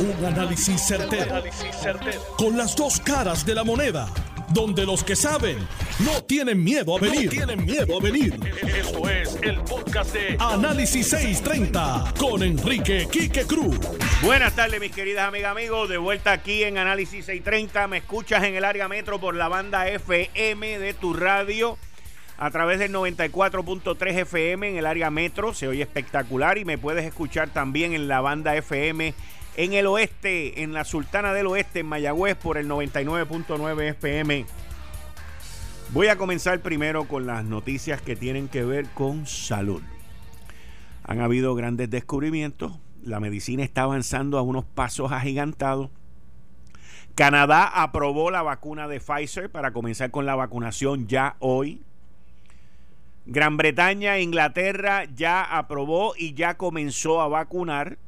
Un análisis certero, Con las dos caras de la moneda. Donde los que saben no tienen miedo a venir. tienen miedo a venir. Esto es el podcast de Análisis 630 con Enrique Quique Cruz. Buenas tardes, mis queridas amigas, amigos. De vuelta aquí en Análisis 630. Me escuchas en el área metro por la banda FM de tu radio a través del 94.3 FM en el área metro. Se oye espectacular y me puedes escuchar también en la banda FM en el oeste, en la Sultana del Oeste, en Mayagüez, por el 99.9 FM. Voy a comenzar primero con las noticias que tienen que ver con salud. Han habido grandes descubrimientos, la medicina está avanzando a unos pasos agigantados. Canadá aprobó la vacuna de Pfizer para comenzar con la vacunación ya hoy. Gran Bretaña e Inglaterra ya aprobó y ya comenzó a vacunar.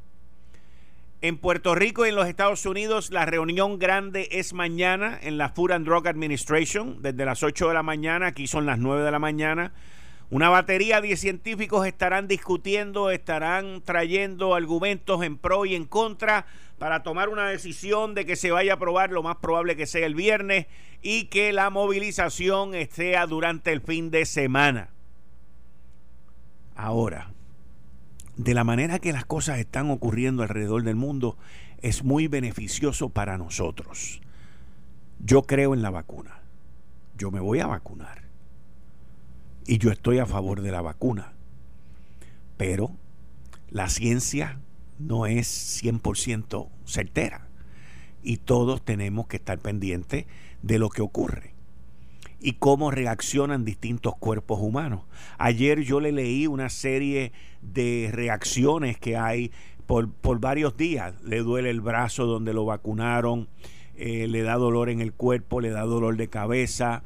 En Puerto Rico y en los Estados Unidos la reunión grande es mañana en la Food and Drug Administration desde las 8 de la mañana, aquí son las 9 de la mañana. Una batería de científicos estarán discutiendo, estarán trayendo argumentos en pro y en contra para tomar una decisión de que se vaya a aprobar lo más probable que sea el viernes y que la movilización sea durante el fin de semana. Ahora, de la manera que las cosas están ocurriendo alrededor del mundo, es muy beneficioso para nosotros. Yo creo en la vacuna. Yo me voy a vacunar. Y yo estoy a favor de la vacuna. Pero la ciencia no es 100% certera. Y todos tenemos que estar pendientes de lo que ocurre y cómo reaccionan distintos cuerpos humanos. Ayer yo le leí una serie de reacciones que hay por, varios días. Le duele el brazo donde lo vacunaron, eh, le da dolor en el cuerpo, le da dolor de cabeza.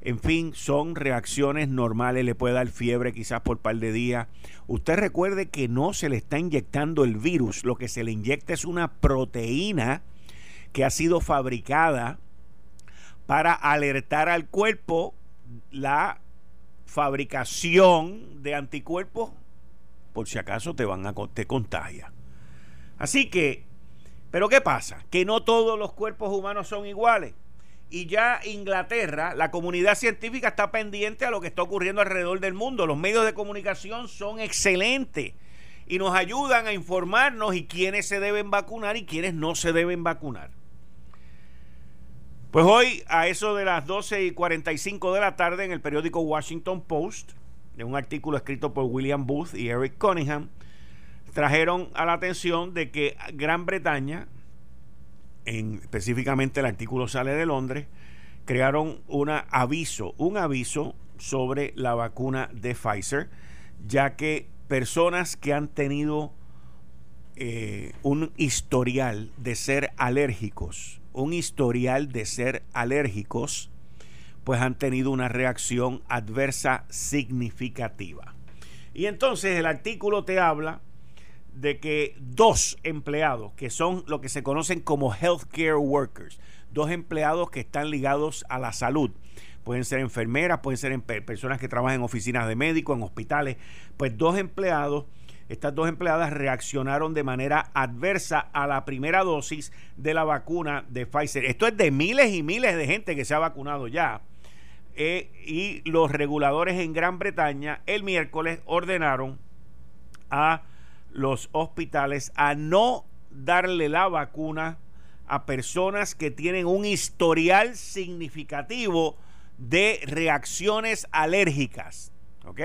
En fin, son reacciones normales, le puede dar fiebre quizás por un par de días. Usted recuerde que no se le está inyectando el virus, lo que se le inyecta es una proteína que ha sido fabricada para alertar al cuerpo la fabricación de anticuerpos por si acaso te van a te contagia. Así que, pero ¿qué pasa? Que no todos los cuerpos humanos son iguales. Y ya Inglaterra, la comunidad científica está pendiente a lo que está ocurriendo alrededor del mundo. Los medios de comunicación son excelentes y nos ayudan a informarnos y quiénes se deben vacunar y quiénes no se deben vacunar. Pues hoy, a eso de las 12 y 45 de la tarde, en el periódico Washington Post, de un artículo escrito por William Booth y Eric Cunningham, trajeron a la atención de que Gran Bretaña, en, específicamente el artículo sale de Londres, crearon un aviso, un aviso sobre la vacuna de Pfizer, ya que personas que han tenido eh, un historial de ser alérgicos un historial de ser alérgicos, pues han tenido una reacción adversa significativa. Y entonces el artículo te habla de que dos empleados, que son lo que se conocen como healthcare workers, dos empleados que están ligados a la salud, pueden ser enfermeras, pueden ser personas que trabajan en oficinas de médicos, en hospitales, pues dos empleados estas dos empleadas reaccionaron de manera adversa a la primera dosis de la vacuna de Pfizer. Esto es de miles y miles de gente que se ha vacunado ya. Eh, y los reguladores en Gran Bretaña el miércoles ordenaron a los hospitales a no darle la vacuna a personas que tienen un historial significativo de reacciones alérgicas. ¿Ok?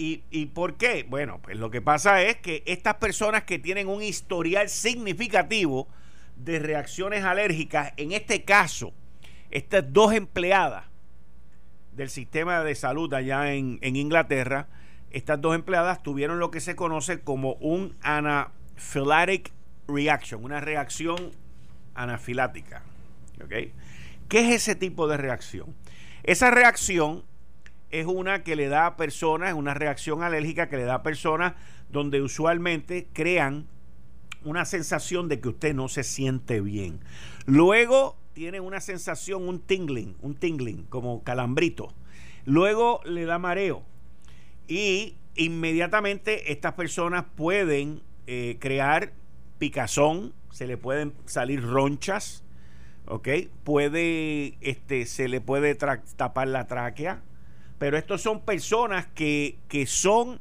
¿Y, por qué? Bueno, pues lo que pasa es que estas personas que tienen un historial significativo de reacciones alérgicas, en este caso, estas dos empleadas del sistema de salud allá en, Inglaterra, estas dos empleadas tuvieron lo que se conoce como un anaphylactic reaction, una reacción anafilática. ¿Ok? ¿Qué es ese tipo de reacción? Esa reacción es una que le da a personas, una reacción alérgica que le da a personas donde usualmente crean una sensación de que usted no se siente bien. Luego tiene una sensación, un tingling, un tingling, como calambrito. Luego le da mareo. Y inmediatamente estas personas pueden eh, crear picazón se le pueden salir ronchas, ¿ok? Puede, este, se le puede tapar la tráquea, pero estos son personas que, que son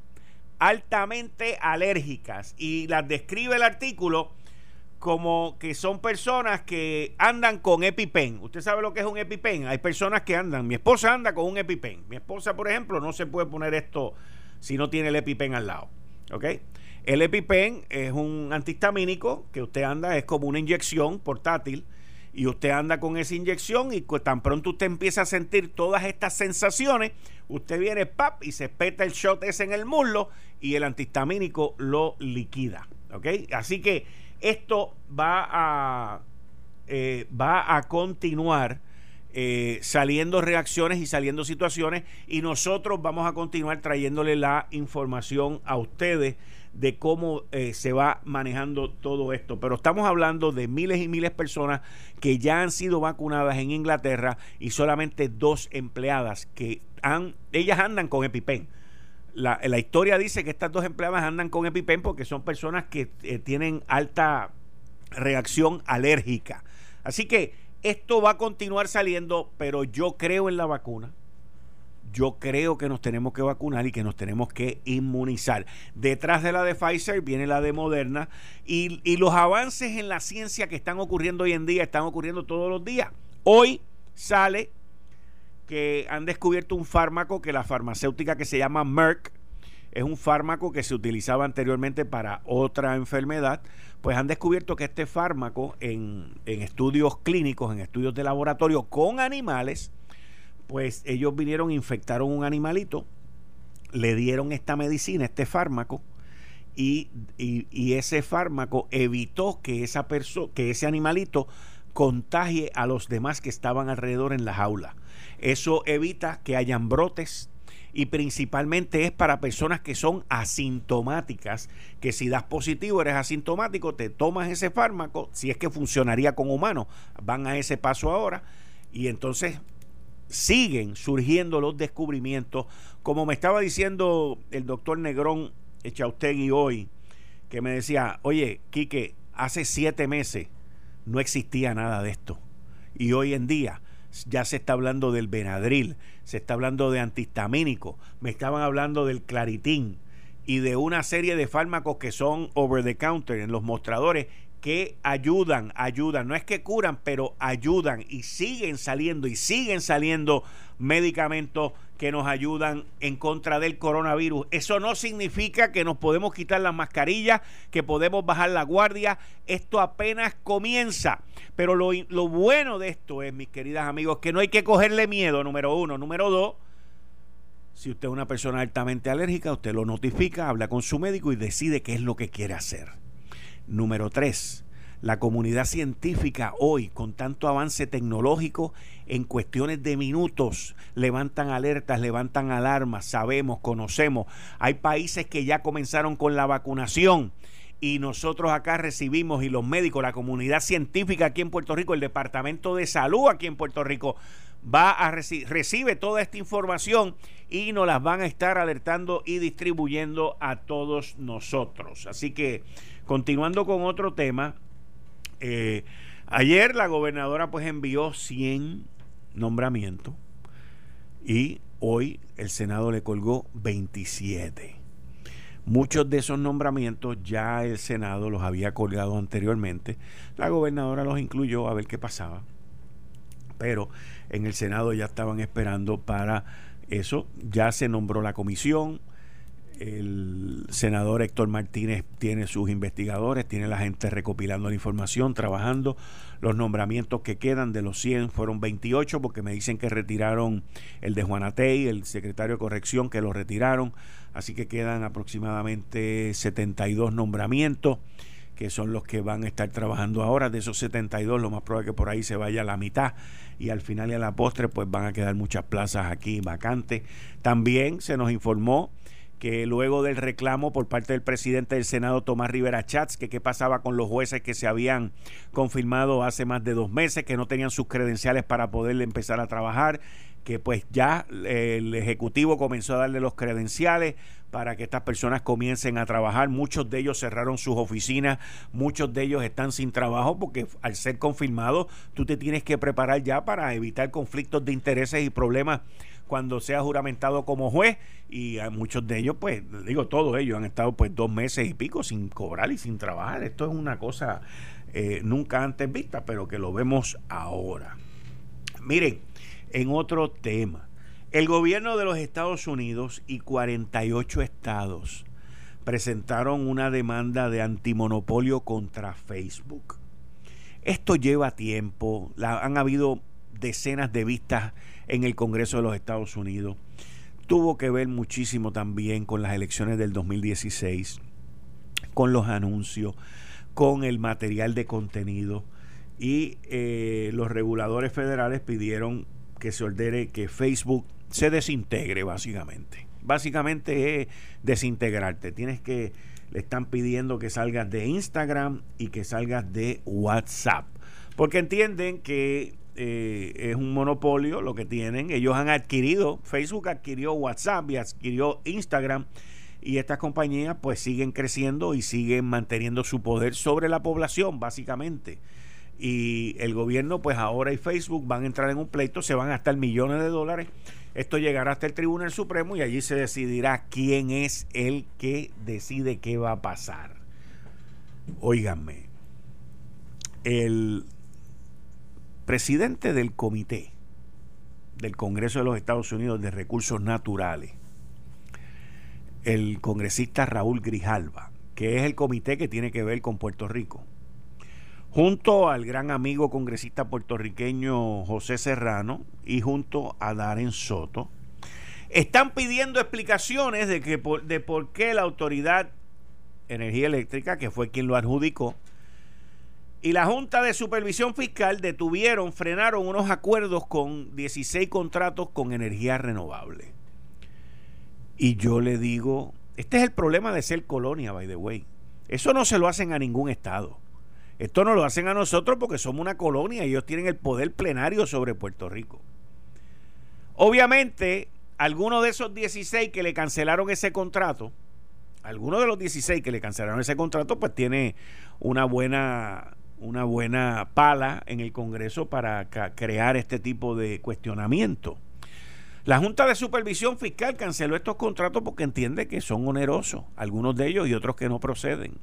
altamente alérgicas y las describe el artículo como que son personas que andan con EpiPen. ¿Usted sabe lo que es un EpiPen? Hay personas que andan. Mi esposa anda con un EpiPen. Mi esposa, por ejemplo, no se puede poner esto si no tiene el EpiPen al lado. ¿Ok? El EpiPen es un antihistamínico que usted anda, es como una inyección portátil y usted anda con esa inyección y tan pronto usted empieza a sentir todas estas sensaciones, usted viene pap y se peta el shot ese en el muslo y el antihistamínico lo liquida. Así que esto va a, eh, va a continuar eh, saliendo reacciones y saliendo situaciones y nosotros vamos a continuar trayéndole la información a ustedes de cómo eh, se va manejando todo esto. Pero estamos hablando de miles y miles de personas que ya han sido vacunadas en Inglaterra y solamente dos empleadas que han, ellas andan con EpiPen la, la, historia dice que estas dos empleadas andan con EpiPen porque son personas que eh, tienen alta reacción alérgica. Así que esto va a continuar saliendo, pero yo creo en la vacuna. Yo creo que nos tenemos que vacunar y que nos tenemos que inmunizar. Detrás de la de Pfizer viene la de Moderna y, y los avances en la ciencia que están ocurriendo hoy en día están ocurriendo todos los días. Hoy sale que han descubierto un fármaco que la farmacéutica que se llama Merck es un fármaco que se utilizaba anteriormente para otra enfermedad, pues han descubierto que este fármaco en, en estudios clínicos, en estudios de laboratorio con animales, pues ellos vinieron, infectaron un animalito, le dieron esta medicina, este fármaco, y, y, ese fármaco evitó que, esa que ese animalito contagie a los demás que estaban alrededor en la jaula. Eso evita que hayan brotes y principalmente es para personas que son asintomáticas, que si das positivo eres asintomático, te tomas ese fármaco, si es que funcionaría con humanos, van a ese paso ahora y entonces siguen surgiendo los descubrimientos, como me estaba diciendo el doctor Negrón Echaustegui hoy, que me decía, oye, Quique, hace siete meses no existía nada de esto. Y hoy en día ya se está hablando del Benadryl, se está hablando de antihistamínico, me estaban hablando del Claritín y de una serie de fármacos que son over the counter en los mostradores que ayudan, ayudan, no es que curan, pero ayudan y siguen saliendo y siguen saliendo medicamentos que nos ayudan en contra del coronavirus. Eso no significa que nos podemos quitar las mascarillas, que podemos bajar la guardia. Esto apenas comienza. Pero lo, lo bueno de esto es, mis queridas amigos, que no hay que cogerle miedo, número uno. Número dos, si usted es una persona altamente alérgica, usted lo notifica, habla con su médico y decide qué es lo que quiere hacer. Número tres, la comunidad científica hoy, con tanto avance tecnológico, en cuestiones de minutos levantan alertas, levantan alarmas, sabemos, conocemos. Hay países que ya comenzaron con la vacunación y nosotros acá recibimos y los médicos, la comunidad científica aquí en Puerto Rico, el Departamento de Salud aquí en Puerto Rico va a recibe toda esta información y nos las van a estar alertando y distribuyendo a todos nosotros. Así que continuando con otro tema, eh, ayer la gobernadora pues envió 100 nombramientos y hoy el Senado le colgó 27. Muchos de esos nombramientos ya el Senado los había colgado anteriormente. La gobernadora los incluyó a ver qué pasaba. Pero en el Senado ya estaban esperando para eso. Ya se nombró la comisión el senador Héctor Martínez tiene sus investigadores, tiene la gente recopilando la información, trabajando. Los nombramientos que quedan de los 100 fueron 28 porque me dicen que retiraron el de Juanatey, el secretario de corrección, que lo retiraron. Así que quedan aproximadamente 72 nombramientos que son los que van a estar trabajando ahora. De esos 72, lo más probable es que por ahí se vaya la mitad y al final y a la postre pues van a quedar muchas plazas aquí vacantes. También se nos informó que luego del reclamo por parte del presidente del Senado, Tomás Rivera Chats, que qué pasaba con los jueces que se habían confirmado hace más de dos meses, que no tenían sus credenciales para poder empezar a trabajar, que pues ya el Ejecutivo comenzó a darle los credenciales para que estas personas comiencen a trabajar. Muchos de ellos cerraron sus oficinas, muchos de ellos están sin trabajo porque al ser confirmados tú te tienes que preparar ya para evitar conflictos de intereses y problemas cuando seas juramentado como juez. Y a muchos de ellos pues digo todos ellos han estado pues dos meses y pico sin cobrar y sin trabajar. Esto es una cosa eh, nunca antes vista pero que lo vemos ahora. Miren en otro tema, el gobierno de los Estados Unidos y 48 estados presentaron una demanda de antimonopolio contra Facebook. Esto lleva tiempo, han habido decenas de vistas en el Congreso de los Estados Unidos. Tuvo que ver muchísimo también con las elecciones del 2016, con los anuncios, con el material de contenido y eh, los reguladores federales pidieron que se ordene que Facebook se desintegre básicamente. Básicamente es desintegrarte. Tienes que, le están pidiendo que salgas de Instagram y que salgas de WhatsApp. Porque entienden que eh, es un monopolio lo que tienen. Ellos han adquirido, Facebook adquirió WhatsApp y adquirió Instagram. Y estas compañías pues siguen creciendo y siguen manteniendo su poder sobre la población, básicamente y el gobierno pues ahora y Facebook van a entrar en un pleito, se van a gastar millones de dólares. Esto llegará hasta el Tribunal Supremo y allí se decidirá quién es el que decide qué va a pasar. Óiganme, el presidente del comité del Congreso de los Estados Unidos de Recursos Naturales, el congresista Raúl Grijalva, que es el comité que tiene que ver con Puerto Rico, junto al gran amigo congresista puertorriqueño José Serrano y junto a Darren Soto, están pidiendo explicaciones de, que de por qué la Autoridad Energía Eléctrica, que fue quien lo adjudicó, y la Junta de Supervisión Fiscal detuvieron, frenaron unos acuerdos con 16 contratos con energía renovable. Y yo le digo, este es el problema de ser colonia, by the way. Eso no se lo hacen a ningún estado. Esto no lo hacen a nosotros porque somos una colonia y ellos tienen el poder plenario sobre Puerto Rico. Obviamente, algunos de esos 16 que le cancelaron ese contrato, algunos de los 16 que le cancelaron ese contrato, pues tiene una buena, una buena pala en el Congreso para crear este tipo de cuestionamiento. La Junta de Supervisión Fiscal canceló estos contratos porque entiende que son onerosos, algunos de ellos y otros que no proceden.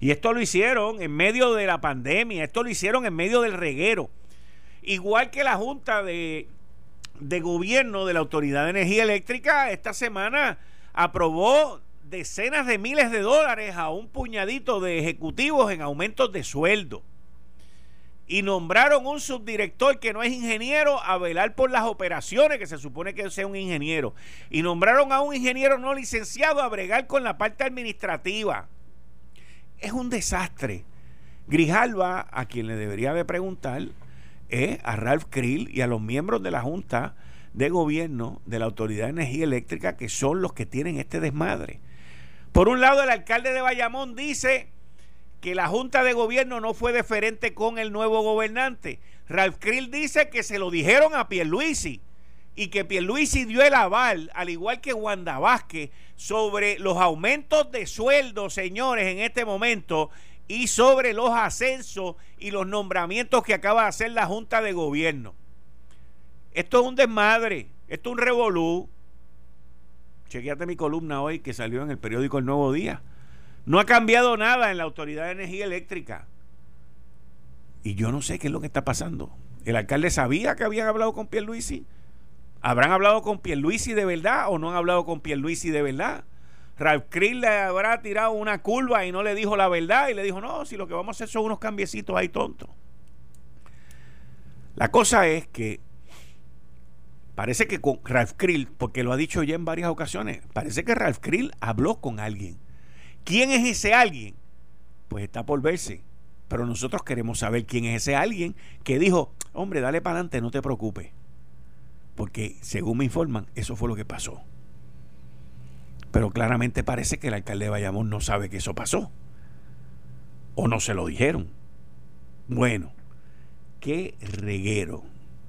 Y esto lo hicieron en medio de la pandemia, esto lo hicieron en medio del reguero. Igual que la Junta de, de Gobierno de la Autoridad de Energía Eléctrica esta semana aprobó decenas de miles de dólares a un puñadito de ejecutivos en aumentos de sueldo. Y nombraron un subdirector que no es ingeniero a velar por las operaciones, que se supone que sea un ingeniero. Y nombraron a un ingeniero no licenciado a bregar con la parte administrativa es un desastre. Grijalva, a quien le debería de preguntar, es a Ralph Krill y a los miembros de la Junta de Gobierno de la Autoridad de Energía Eléctrica, que son los que tienen este desmadre. Por un lado, el alcalde de Bayamón dice que la Junta de Gobierno no fue deferente con el nuevo gobernante. Ralph Krill dice que se lo dijeron a Pierluisi y que Pierluisi dio el aval, al igual que Wanda Vázquez, sobre los aumentos de sueldo, señores, en este momento, y sobre los ascensos y los nombramientos que acaba de hacer la Junta de Gobierno. Esto es un desmadre, esto es un revolú. Chequeate mi columna hoy que salió en el periódico El Nuevo Día. No ha cambiado nada en la Autoridad de Energía Eléctrica. Y yo no sé qué es lo que está pasando. ¿El alcalde sabía que habían hablado con Pierluisi? ¿Habrán hablado con Pierluisi de verdad o no han hablado con Pierluisi de verdad? Ralph Krill le habrá tirado una curva y no le dijo la verdad y le dijo, no, si lo que vamos a hacer son unos cambiecitos ahí tontos. La cosa es que parece que con Ralph Krill, porque lo ha dicho ya en varias ocasiones, parece que Ralph Krill habló con alguien. ¿Quién es ese alguien? Pues está por verse. Pero nosotros queremos saber quién es ese alguien que dijo, hombre, dale para adelante, no te preocupes porque según me informan, eso fue lo que pasó. Pero claramente parece que el alcalde de Bayamón no sabe que eso pasó. O no se lo dijeron. Bueno, qué reguero.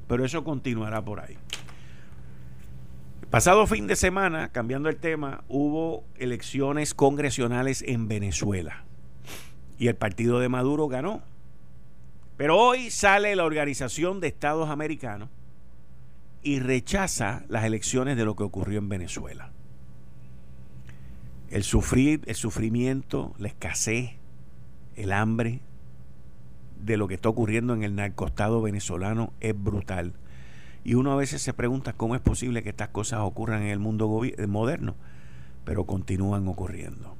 Pero eso continuará por ahí. Pasado fin de semana, cambiando el tema, hubo elecciones congresionales en Venezuela y el partido de Maduro ganó. Pero hoy sale la Organización de Estados Americanos y rechaza las elecciones de lo que ocurrió en Venezuela. El sufrir, el sufrimiento, la escasez, el hambre de lo que está ocurriendo en el narcostado venezolano es brutal. Y uno a veces se pregunta cómo es posible que estas cosas ocurran en el mundo moderno, pero continúan ocurriendo.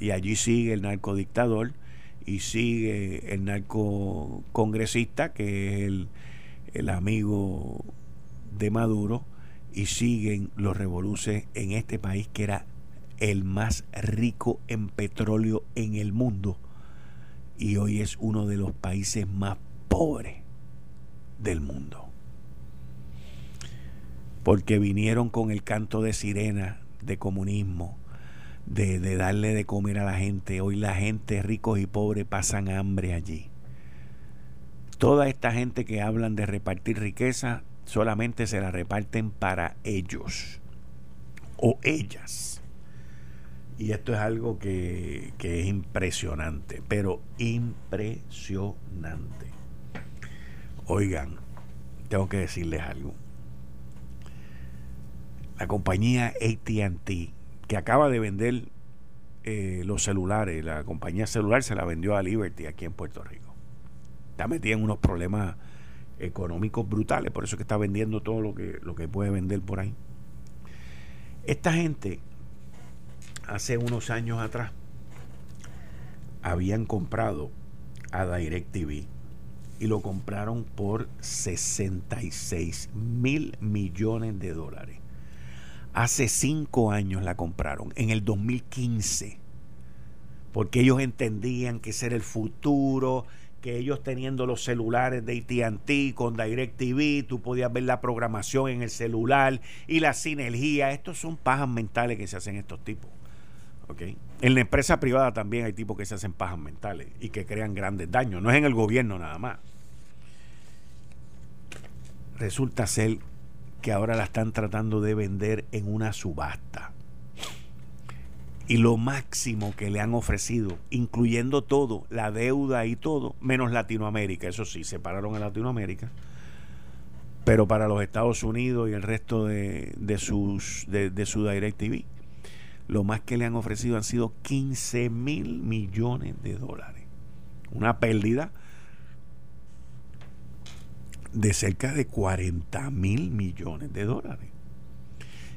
Y allí sigue el narcodictador y sigue el narcocongresista, que es el, el amigo de Maduro, y siguen los revoluces en este país que era el más rico en petróleo en el mundo y hoy es uno de los países más pobres del mundo. Porque vinieron con el canto de sirena de comunismo, de, de darle de comer a la gente. Hoy la gente, ricos y pobres, pasan hambre allí. Toda esta gente que hablan de repartir riqueza solamente se la reparten para ellos o ellas. Y esto es algo que, es impresionante, pero impresionante. Oigan, tengo que decirles algo. La compañía ATT, que acaba de vender eh, los celulares, la compañía celular se la vendió a Liberty aquí en Puerto Rico. Está metida en unos problemas económicos brutales, por eso que está vendiendo todo lo que, lo que puede vender por ahí. Esta gente hace unos años atrás habían comprado a DirecTV y lo compraron por 66 mil millones de dólares. Hace cinco años la compraron, en el 2015, porque ellos entendían que ese era el futuro, que ellos teniendo los celulares de ATT con DirecTV, tú podías ver la programación en el celular y la sinergia. Estos son pajas mentales que se hacen estos tipos. En la empresa privada también hay tipos que se hacen pajas mentales y que crean grandes daños. No es en el gobierno nada más. Resulta ser que ahora la están tratando de vender en una subasta. Y lo máximo que le han ofrecido, incluyendo todo, la deuda y todo, menos Latinoamérica. Eso sí, separaron a Latinoamérica. Pero para los Estados Unidos y el resto de, sus, de, de su DirecTV lo más que le han ofrecido han sido 15 mil millones de dólares. Una pérdida de cerca de 40 mil millones de dólares.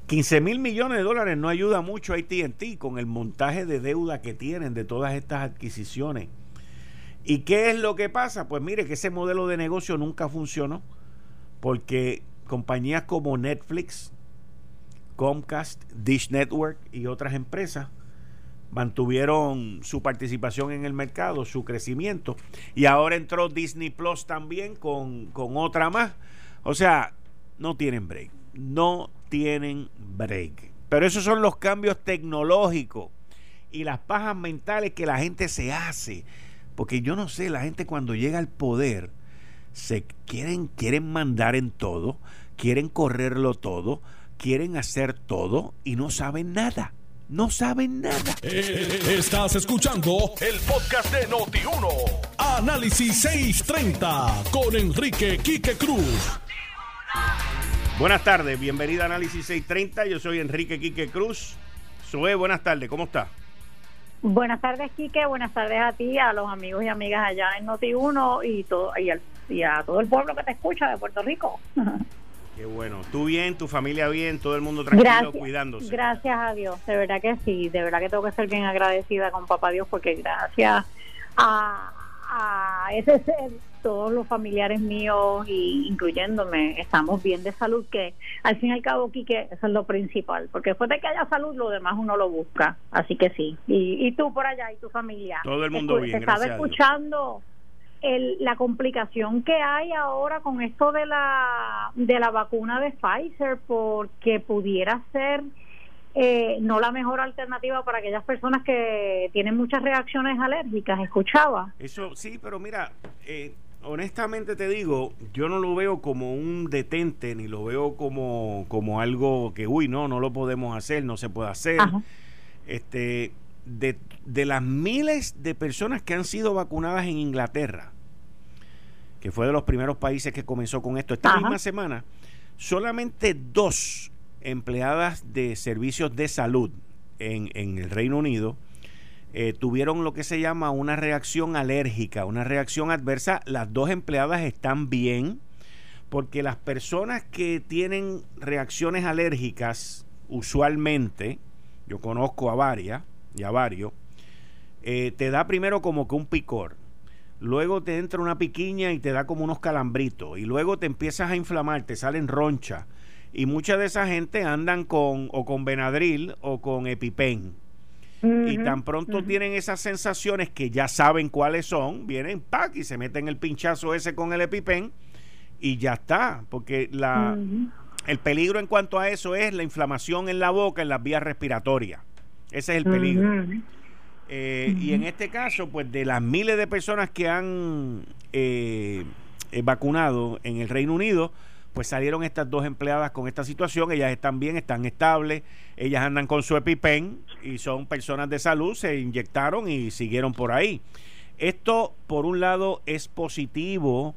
15 mil millones de dólares no ayuda mucho a ATT con el montaje de deuda que tienen de todas estas adquisiciones. ¿Y qué es lo que pasa? Pues mire que ese modelo de negocio nunca funcionó porque compañías como Netflix, Comcast, Dish Network y otras empresas mantuvieron su participación en el mercado, su crecimiento. Y ahora entró Disney Plus también con, con otra más. O sea, no tienen break. No tienen break. Pero esos son los cambios tecnológicos y las pajas mentales que la gente se hace. Porque yo no sé, la gente cuando llega al poder se quieren, quieren mandar en todo, quieren correrlo todo quieren hacer todo y no saben nada. No saben nada. Eh, estás escuchando el podcast de Noti1. Análisis 630 con Enrique Quique Cruz. Buenas tardes, bienvenida a Análisis 630. Yo soy Enrique Quique Cruz. Sue, buenas tardes, ¿cómo está? Buenas tardes, Quique. Buenas tardes a ti, a los amigos y amigas allá en Noti1 y, todo, y a todo el pueblo que te escucha de Puerto Rico. Qué bueno. Tú bien, tu familia bien, todo el mundo tranquilo, cuidándose. Gracias a Dios, de verdad que sí, de verdad que tengo que ser bien agradecida con Papá Dios porque gracias a, ese ser, todos los familiares míos, y incluyéndome, estamos bien de salud, que al fin y al cabo, Quique, eso es lo principal, porque después de que haya salud, lo demás uno lo busca. Así que sí. Y, y tú por allá y tu familia. Todo el mundo bien. Te estaba escuchando la complicación que hay ahora con esto de la, de la vacuna de Pfizer, porque pudiera ser eh, no la mejor alternativa para aquellas personas que tienen muchas reacciones alérgicas, escuchaba. Eso sí, pero mira, eh, honestamente te digo, yo no lo veo como un detente, ni lo veo como, como algo que, uy, no, no lo podemos hacer, no se puede hacer. Este, de, de las miles de personas que han sido vacunadas en Inglaterra, que fue de los primeros países que comenzó con esto, esta misma semana, solamente dos empleadas de servicios de salud en, en el Reino Unido eh, tuvieron lo que se llama una reacción alérgica, una reacción adversa. Las dos empleadas están bien porque las personas que tienen reacciones alérgicas, usualmente, yo conozco a varias y a varios, eh, te da primero como que un picor. Luego te entra una piquiña y te da como unos calambritos. Y luego te empiezas a inflamar, te salen ronchas. Y mucha de esa gente andan con o con Benadryl o con EpiPen y tan pronto tienen esas sensaciones que ya saben cuáles son, vienen, ¡pac! y se meten el pinchazo ese con el EpiPen y ya está, porque la, el peligro en cuanto a eso es la inflamación en la boca, en las vías respiratorias. Ese es el peligro. Eh, y en este caso, pues de las miles de personas que han eh, eh, vacunado en el Reino Unido, pues salieron estas dos empleadas con esta situación, ellas están bien, están estables, ellas andan con su EpiPen y son personas de salud, se inyectaron y siguieron por ahí. Esto, por un lado, es positivo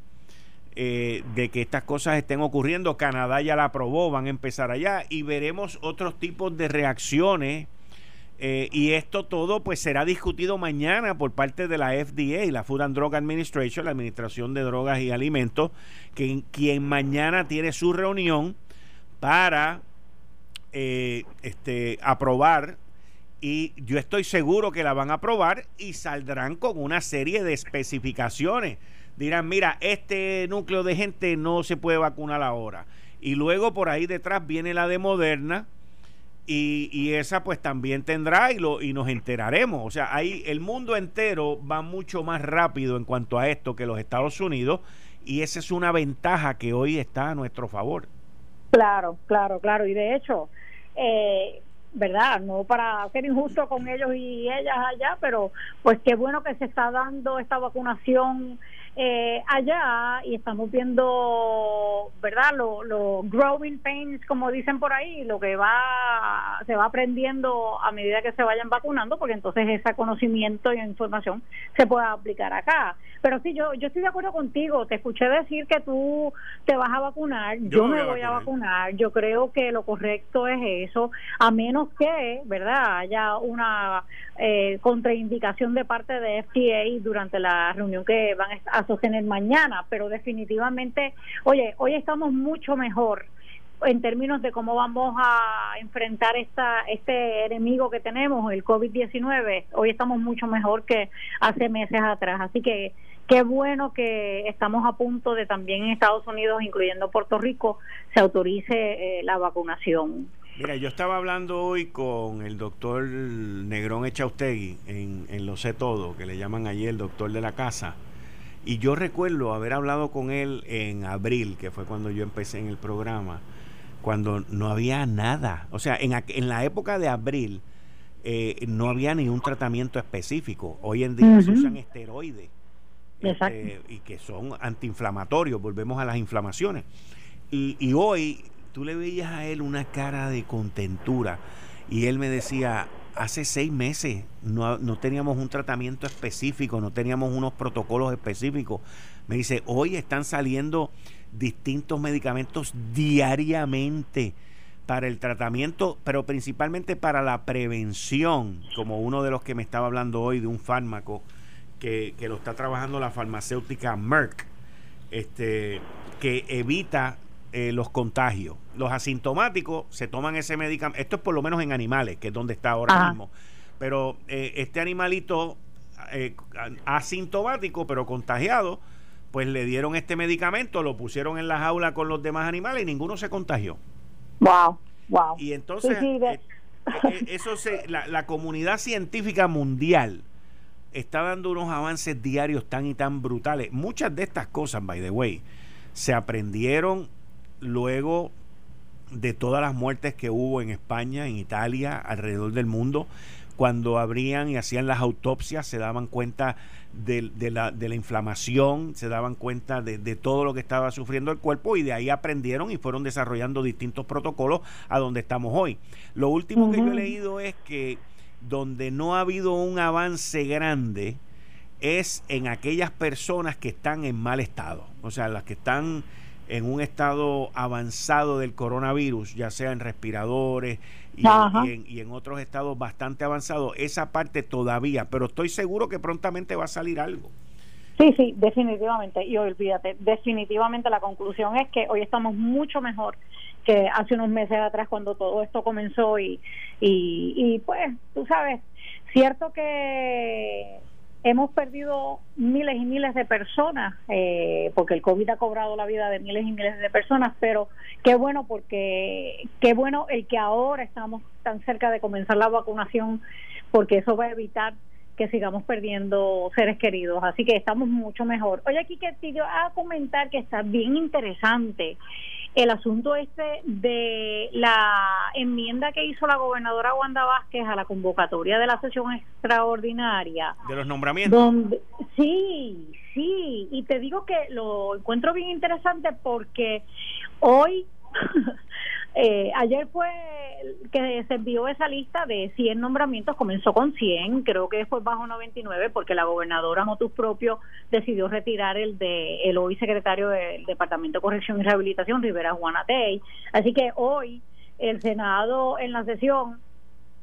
eh, de que estas cosas estén ocurriendo. Canadá ya la aprobó, van a empezar allá y veremos otros tipos de reacciones eh, y esto todo pues será discutido mañana por parte de la FDA, la Food and Drug Administration, la Administración de Drogas y Alimentos, que, quien mañana tiene su reunión para eh, este, aprobar y yo estoy seguro que la van a aprobar y saldrán con una serie de especificaciones. Dirán, mira, este núcleo de gente no se puede vacunar ahora. Y luego por ahí detrás viene la de Moderna, y, esa pues también tendrá y, lo, y nos enteraremos. O sea, ahí el mundo entero va mucho más rápido en cuanto a esto que los Estados Unidos y esa es una ventaja que hoy está a nuestro favor. Claro, claro, claro. Y de hecho, eh, ¿verdad? No para ser injusto con ellos y ellas allá, pero pues qué bueno que se está dando esta vacunación eh, allá y estamos viendo, ¿verdad? Los growing pains, como dicen por ahí, lo que va, se va aprendiendo a medida que se vayan vacunando, porque entonces ese conocimiento y información se puede aplicar acá. Pero sí, yo, yo estoy de acuerdo contigo, te escuché decir que tú te vas a vacunar, yo, me voy a vacunar, yo creo que lo correcto es eso, a menos que, ¿verdad?, haya una eh, contraindicación de parte de FDA durante la reunión que van a sostener mañana, pero definitivamente, oye, hoy estamos mucho mejor en términos de cómo vamos a enfrentar esta este enemigo que tenemos, el COVID-19. Hoy estamos mucho mejor que hace meses atrás, así que qué bueno que estamos a punto de también en Estados Unidos, incluyendo Puerto Rico, se autorice eh, la vacunación. Mira, yo estaba hablando hoy con el doctor Negrón Echaustegui en, en Lo Sé Todo, que le llaman allí el doctor de la casa. Y yo recuerdo haber hablado con él en abril, que fue cuando yo empecé en el programa, cuando no había nada. O sea, en, en la época de abril eh, no había ni un tratamiento específico. Hoy en día se usan esteroides este, y que son antiinflamatorios. Volvemos a las inflamaciones. Y, y hoy tú le veías a él una cara de contentura y él me decía, hace seis meses no, no, teníamos un tratamiento específico, no teníamos unos protocolos específicos. Me dice, hoy están saliendo distintos medicamentos diariamente para el tratamiento, pero principalmente para la prevención, como uno de los que me estaba hablando hoy de un fármaco que, que lo está trabajando la farmacéutica Merck, este, que evita eh, los contagios. Los asintomáticos se toman ese medicamento. Esto es por lo menos en animales, que es donde está ahora mismo. Pero eh, este animalito eh, asintomático, pero contagiado, pues le dieron este medicamento, lo pusieron en la jaula con los demás animales y ninguno se contagió. Wow, wow. Y entonces, eso se, la, la comunidad científica mundial está dando unos avances diarios tan y tan brutales. Muchas de estas cosas, by the way, se aprendieron luego de todas las muertes que hubo en España, en Italia, alrededor del mundo, cuando abrían y hacían las autopsias se daban cuenta de, la, de la, inflamación, se daban cuenta de, todo lo que estaba sufriendo el cuerpo y de ahí aprendieron y fueron desarrollando distintos protocolos a donde estamos hoy. Lo último que yo he leído es que donde no ha habido un avance grande es en aquellas personas que están en mal estado, o sea, las que están en un estado avanzado del coronavirus, ya sea en respiradores y, en, otros estados bastante avanzados, esa parte todavía, pero estoy seguro que prontamente va a salir algo. Sí, sí, definitivamente. Y olvídate, definitivamente la conclusión es que hoy estamos mucho mejor que hace unos meses atrás cuando todo esto comenzó y, y, y pues, tú sabes, cierto que hemos perdido miles y miles de personas, eh, porque el COVID ha cobrado la vida de miles y miles de personas, pero qué bueno porque, qué bueno el que ahora estamos tan cerca de comenzar la vacunación, porque eso va a evitar que sigamos perdiendo seres queridos, así que estamos mucho mejor. Oye, aquí que te iba a comentar que está bien interesante el asunto este de la enmienda que hizo la gobernadora Wanda Vázquez a la convocatoria de la sesión extraordinaria. De los nombramientos. Donde, sí, sí, y te digo que lo encuentro bien interesante porque hoy Eh, ayer fue que se envió esa lista de 100 nombramientos, comenzó con 100, creo que después bajó 99 porque la gobernadora motus propio decidió retirar el de el hoy secretario del Departamento de Corrección y Rehabilitación, Rivera Juanatey. Así que hoy el Senado en la sesión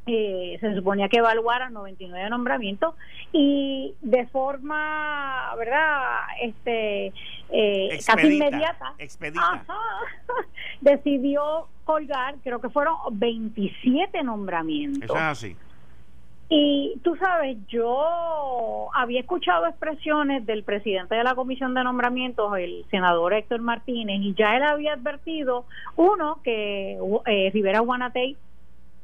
eh, se suponía que evaluara 99 nombramientos y de forma, ¿verdad? Este, eh, casi inmediata, decidió colgar, creo que fueron 27 nombramientos. Eso es así. Y tú sabes, yo había escuchado expresiones del presidente de la Comisión de Nombramientos, el senador Héctor Martínez, y ya él había advertido, uno, que eh, Rivera Guanatey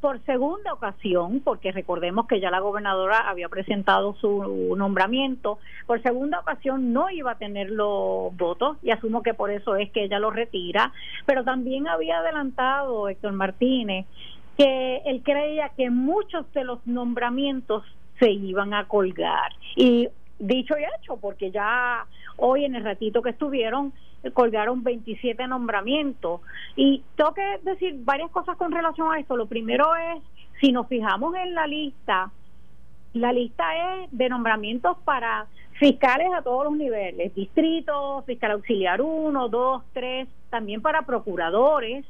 por segunda ocasión, porque recordemos que ya la gobernadora había presentado su nombramiento, por segunda ocasión no iba a tener los votos y asumo que por eso es que ella lo retira, pero también había adelantado Héctor Martínez que él creía que muchos de los nombramientos se iban a colgar. Y dicho y hecho, porque ya hoy en el ratito que estuvieron, colgaron 27 nombramientos. Y tengo que decir varias cosas con relación a esto. Lo primero es, si nos fijamos en la lista, la lista es de nombramientos para fiscales a todos los niveles, distritos, fiscal auxiliar 1, 2, 3, también para procuradores,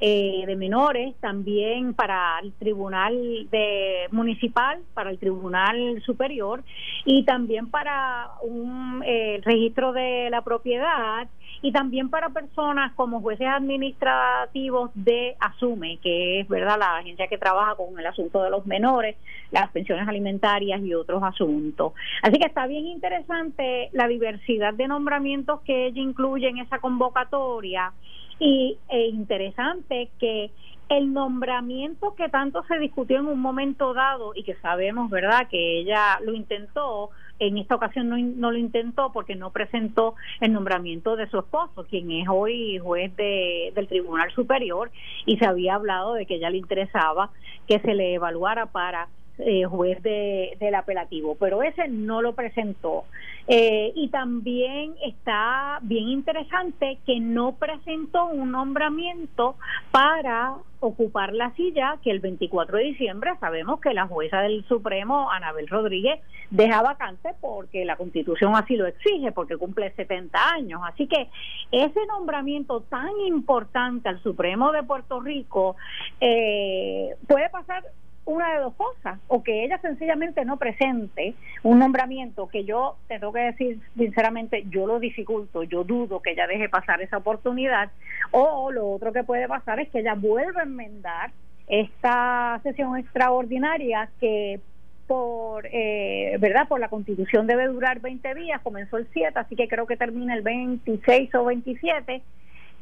eh, de menores, también para el Tribunal de Municipal, para el Tribunal Superior y también para un eh, registro de la propiedad y también para personas como jueces administrativos de ASUME, que es verdad la agencia que trabaja con el asunto de los menores, las pensiones alimentarias y otros asuntos. Así que está bien interesante la diversidad de nombramientos que ella incluye en esa convocatoria y e interesante que el nombramiento que tanto se discutió en un momento dado y que sabemos, ¿verdad?, que ella lo intentó, en esta ocasión no, no, lo intentó porque no presentó el nombramiento de su esposo, quien es hoy juez de, del Tribunal Superior, y se había hablado de que ella le interesaba que se le evaluara para eh, juez de, del apelativo, pero ese no lo presentó. Eh, y también está bien interesante que no presentó un nombramiento para ocupar la silla que el 24 de diciembre sabemos que la jueza del Supremo, Anabel Rodríguez, deja vacante porque la constitución así lo exige, porque cumple 70 años. Así que ese nombramiento tan importante al Supremo de Puerto Rico eh, puede pasar una de dos cosas, o que ella sencillamente no presente un nombramiento que yo, te tengo que decir sinceramente, yo lo dificulto, yo dudo que ella deje pasar esa oportunidad, o lo otro que puede pasar es que ella vuelva a enmendar esta sesión extraordinaria que por eh, verdad por la constitución debe durar 20 días comenzó el 7 así que creo que termina el 26 o 27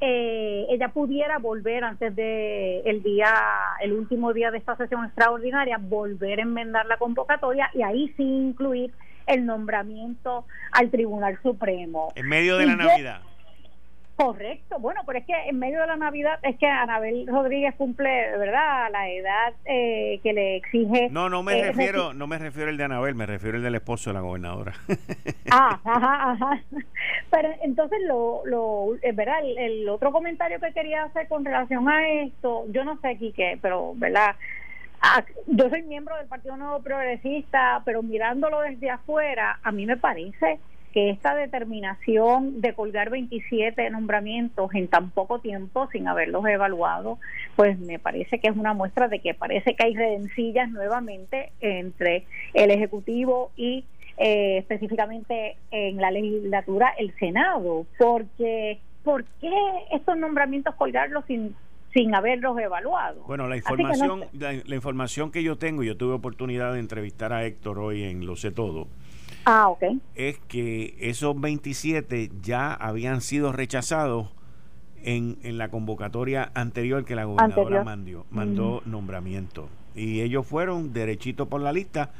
eh, ella pudiera volver antes de el día, el último día de esta sesión extraordinaria, volver a enmendar la convocatoria y ahí sí incluir el nombramiento al Tribunal Supremo. En medio de la Navidad. Correcto, bueno, pero es que en medio de la Navidad es que Anabel Rodríguez cumple, ¿verdad?, la edad eh, que le exige. No, no me eh, refiero, no me refiero el de Anabel, me refiero el del esposo de la gobernadora. Ah, ajá, ajá. Pero entonces lo, lo ¿verdad? El, otro comentario que quería hacer con relación a esto, yo no sé aquí qué, pero, ¿verdad? Ah, yo soy miembro del Partido Nuevo Progresista, pero mirándolo desde afuera, a mí me parece que esta determinación de colgar 27 nombramientos en tan poco tiempo sin haberlos evaluado, pues me parece que es una muestra de que parece que hay redencillas nuevamente entre el Ejecutivo y eh, específicamente en la legislatura el Senado, porque ¿por qué estos nombramientos colgarlos sin sin haberlos evaluado. Bueno, la información, la, la, información que yo tengo, yo tuve oportunidad de entrevistar a Héctor hoy en Lo sé todo, Ah, ok. Es que esos 27 ya habían sido rechazados en, en la convocatoria anterior que la gobernadora mandó, mandó nombramiento. Y ellos fueron derechito por la lista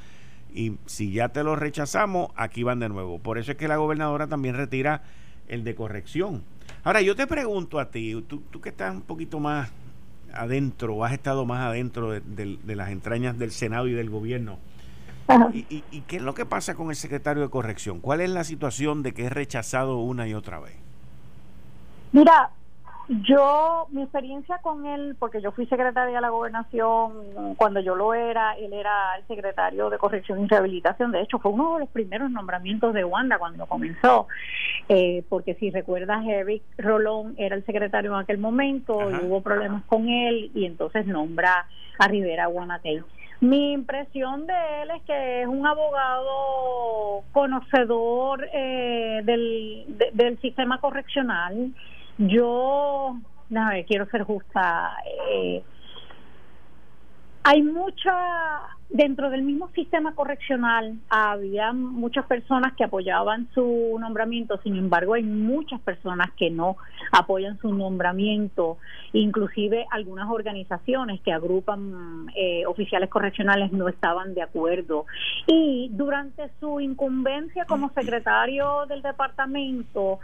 y si ya te los rechazamos, aquí van de nuevo. Por eso es que la gobernadora también retira el de corrección. Ahora, yo te pregunto a ti, tú, tú que estás un poquito más adentro, has estado más adentro de las entrañas del Senado y del gobierno, ¿Y, y, qué es lo que pasa con el secretario de corrección? ¿Cuál es la situación de que es rechazado una y otra vez? Mira, yo, mi experiencia con él, porque yo fui secretaria de la gobernación cuando yo lo era, él era el secretario de corrección y rehabilitación, de hecho fue uno de los primeros nombramientos de Wanda cuando comenzó, eh, porque si recuerdas, Eric Rolón era el secretario en aquel momento y hubo problemas con él y entonces nombra a Rivera Guanatey. Mi impresión de él es que es un abogado conocedor eh, del, del sistema correccional. Yo, no, quiero ser justa. Eh, hay mucha dentro del mismo sistema correccional había muchas personas que apoyaban su nombramiento, sin embargo hay muchas personas que no apoyan su nombramiento, inclusive algunas organizaciones que agrupan eh, oficiales correccionales no estaban de acuerdo. Y durante su incumbencia como secretario del departamento,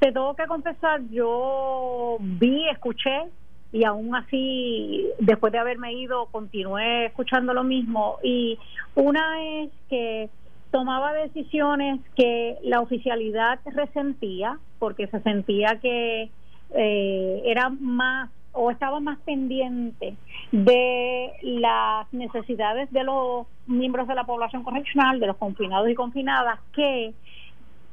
te tengo que confesar, yo vi, escuché y aún así, después de haberme ido, continué escuchando lo mismo. Y una es que tomaba decisiones que la oficialidad resentía, porque se sentía que eh, era más o estaba más pendiente de las necesidades de los miembros de la población correccional, de los confinados y confinadas, que,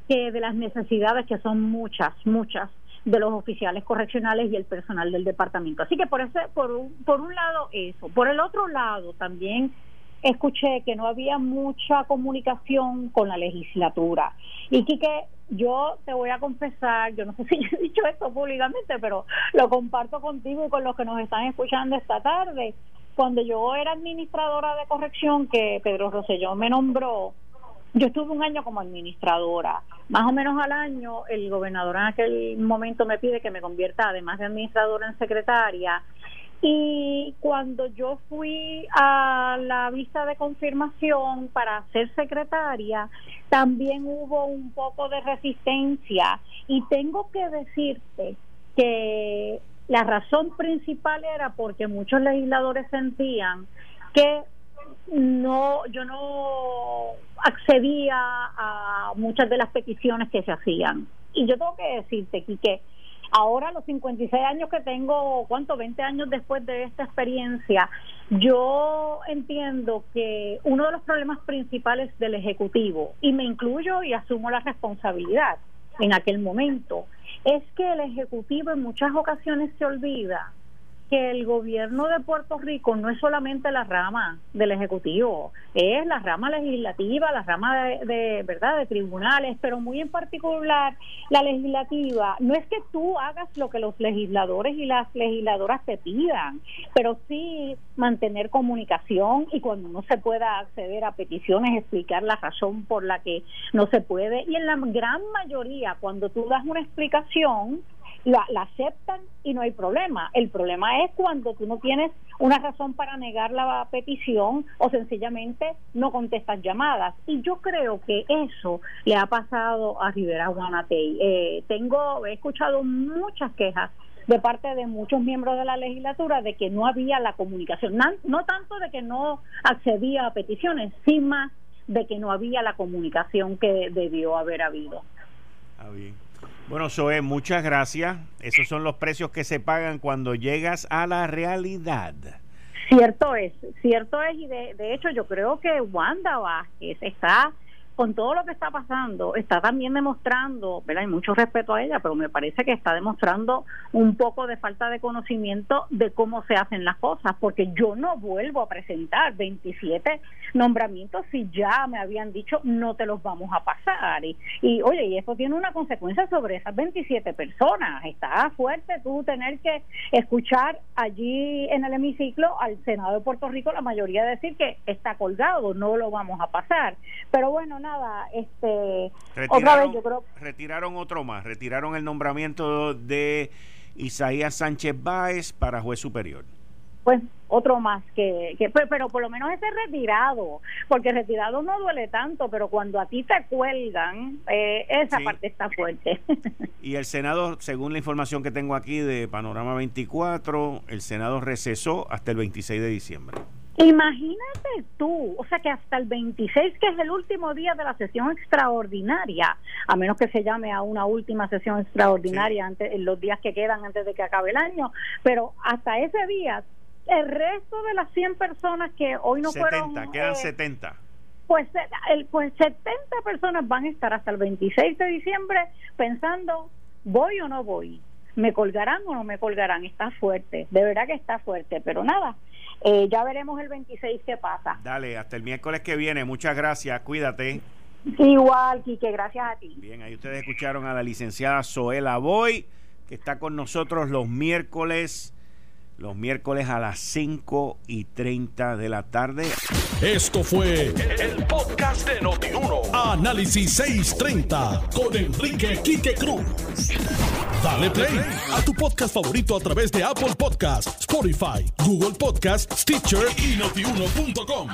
que de las necesidades que son muchas, muchas de los oficiales correccionales y el personal del departamento. Así que por ese, por un, por un lado eso, por el otro lado también escuché que no había mucha comunicación con la legislatura. Y que yo te voy a confesar, yo no sé si he dicho esto públicamente, pero lo comparto contigo y con los que nos están escuchando esta tarde. Cuando yo era administradora de corrección, que Pedro Rosselló me nombró, yo estuve un año como administradora. Más o menos al año, el gobernador en aquel momento me pide que me convierta, además de administradora, en secretaria. Y cuando yo fui a la vista de confirmación para ser secretaria, también hubo un poco de resistencia. Y tengo que decirte que la razón principal era porque muchos legisladores sentían que no yo no accedía a muchas de las peticiones que se hacían. Y yo tengo que decirte que ahora a los 56 años que tengo cuánto 20 años después de esta experiencia yo entiendo que uno de los problemas principales del ejecutivo y me incluyo y asumo la responsabilidad en aquel momento es que el ejecutivo en muchas ocasiones se olvida que el gobierno de Puerto Rico no es solamente la rama del ejecutivo, es la rama legislativa, la rama de, verdad de tribunales, pero muy en particular la legislativa. No es que tú hagas lo que los legisladores y las legisladoras te pidan, pero sí mantener comunicación y cuando no se pueda acceder a peticiones explicar la razón por la que no se puede y en la gran mayoría cuando tú das una explicación la, aceptan y no hay problema. El problema es cuando tú no tienes una razón para negar la petición o sencillamente no contestas llamadas. Y yo creo que eso le ha pasado a Rivera Guanatey. Eh, tengo, he escuchado muchas quejas de parte de muchos miembros de la legislatura de que no había la comunicación, no tanto de que no accedía a peticiones, sino más de que no había la comunicación que debió haber habido. Ah, bien. Bueno, Zoe, muchas gracias. Esos son los precios que se pagan cuando llegas a la realidad. Cierto es, cierto es, y de, de hecho yo creo que Wanda Vázquez está con todo lo que está pasando, está también demostrando, ¿verdad? Hay mucho respeto a ella, pero me parece que está demostrando un poco de falta de conocimiento de cómo se hacen las cosas, porque yo no vuelvo a presentar 27 nombramientos si ya me habían dicho no te los vamos a pasar. Y, y oye, y eso tiene una consecuencia sobre esas 27 personas. Está fuerte tú tener que escuchar allí en el hemiciclo al Senado de Puerto Rico la mayoría decir que está colgado, no lo vamos a pasar. Pero bueno, nada, este, otra vez yo creo... Retiraron otro más, retiraron el nombramiento de Isaías Sánchez Báez para juez superior. Pues otro más que, que pues, pero, por lo menos ese retirado, porque retirado no duele tanto, pero cuando a ti te cuelgan, eh, esa parte está fuerte. y el Senado, según la información que tengo aquí de Panorama 24, el Senado recesó hasta el 26 de diciembre. Imagínate tú, o sea que hasta el 26, que es el último día de la sesión extraordinaria, a menos que se llame a una última sesión extraordinaria antes, en los días que quedan antes de que acabe el año, pero hasta ese día, el resto de las 100 personas que hoy no 70, fueron... quedan 70. Eh, pues, el, pues 70 personas van a estar hasta el 26 de diciembre pensando, ¿voy o no voy? ¿Me colgarán o no me colgarán? Está fuerte, de verdad que está fuerte, pero nada eh, ya veremos el 26 qué pasa. Dale, hasta el miércoles que viene. Muchas gracias. Cuídate. Igual, Quique, gracias a ti. Bien, ahí ustedes escucharon a la licenciada Zoela Boy, que está con nosotros los miércoles, los miércoles a las 5 y 30 de la tarde. Esto fue el, podcast de Notiuno. Análisis 630 con Enrique Quique Cruz. Dale play a tu podcast favorito a través de Apple Podcasts, Spotify, Google Podcasts, Stitcher y notiuno.com.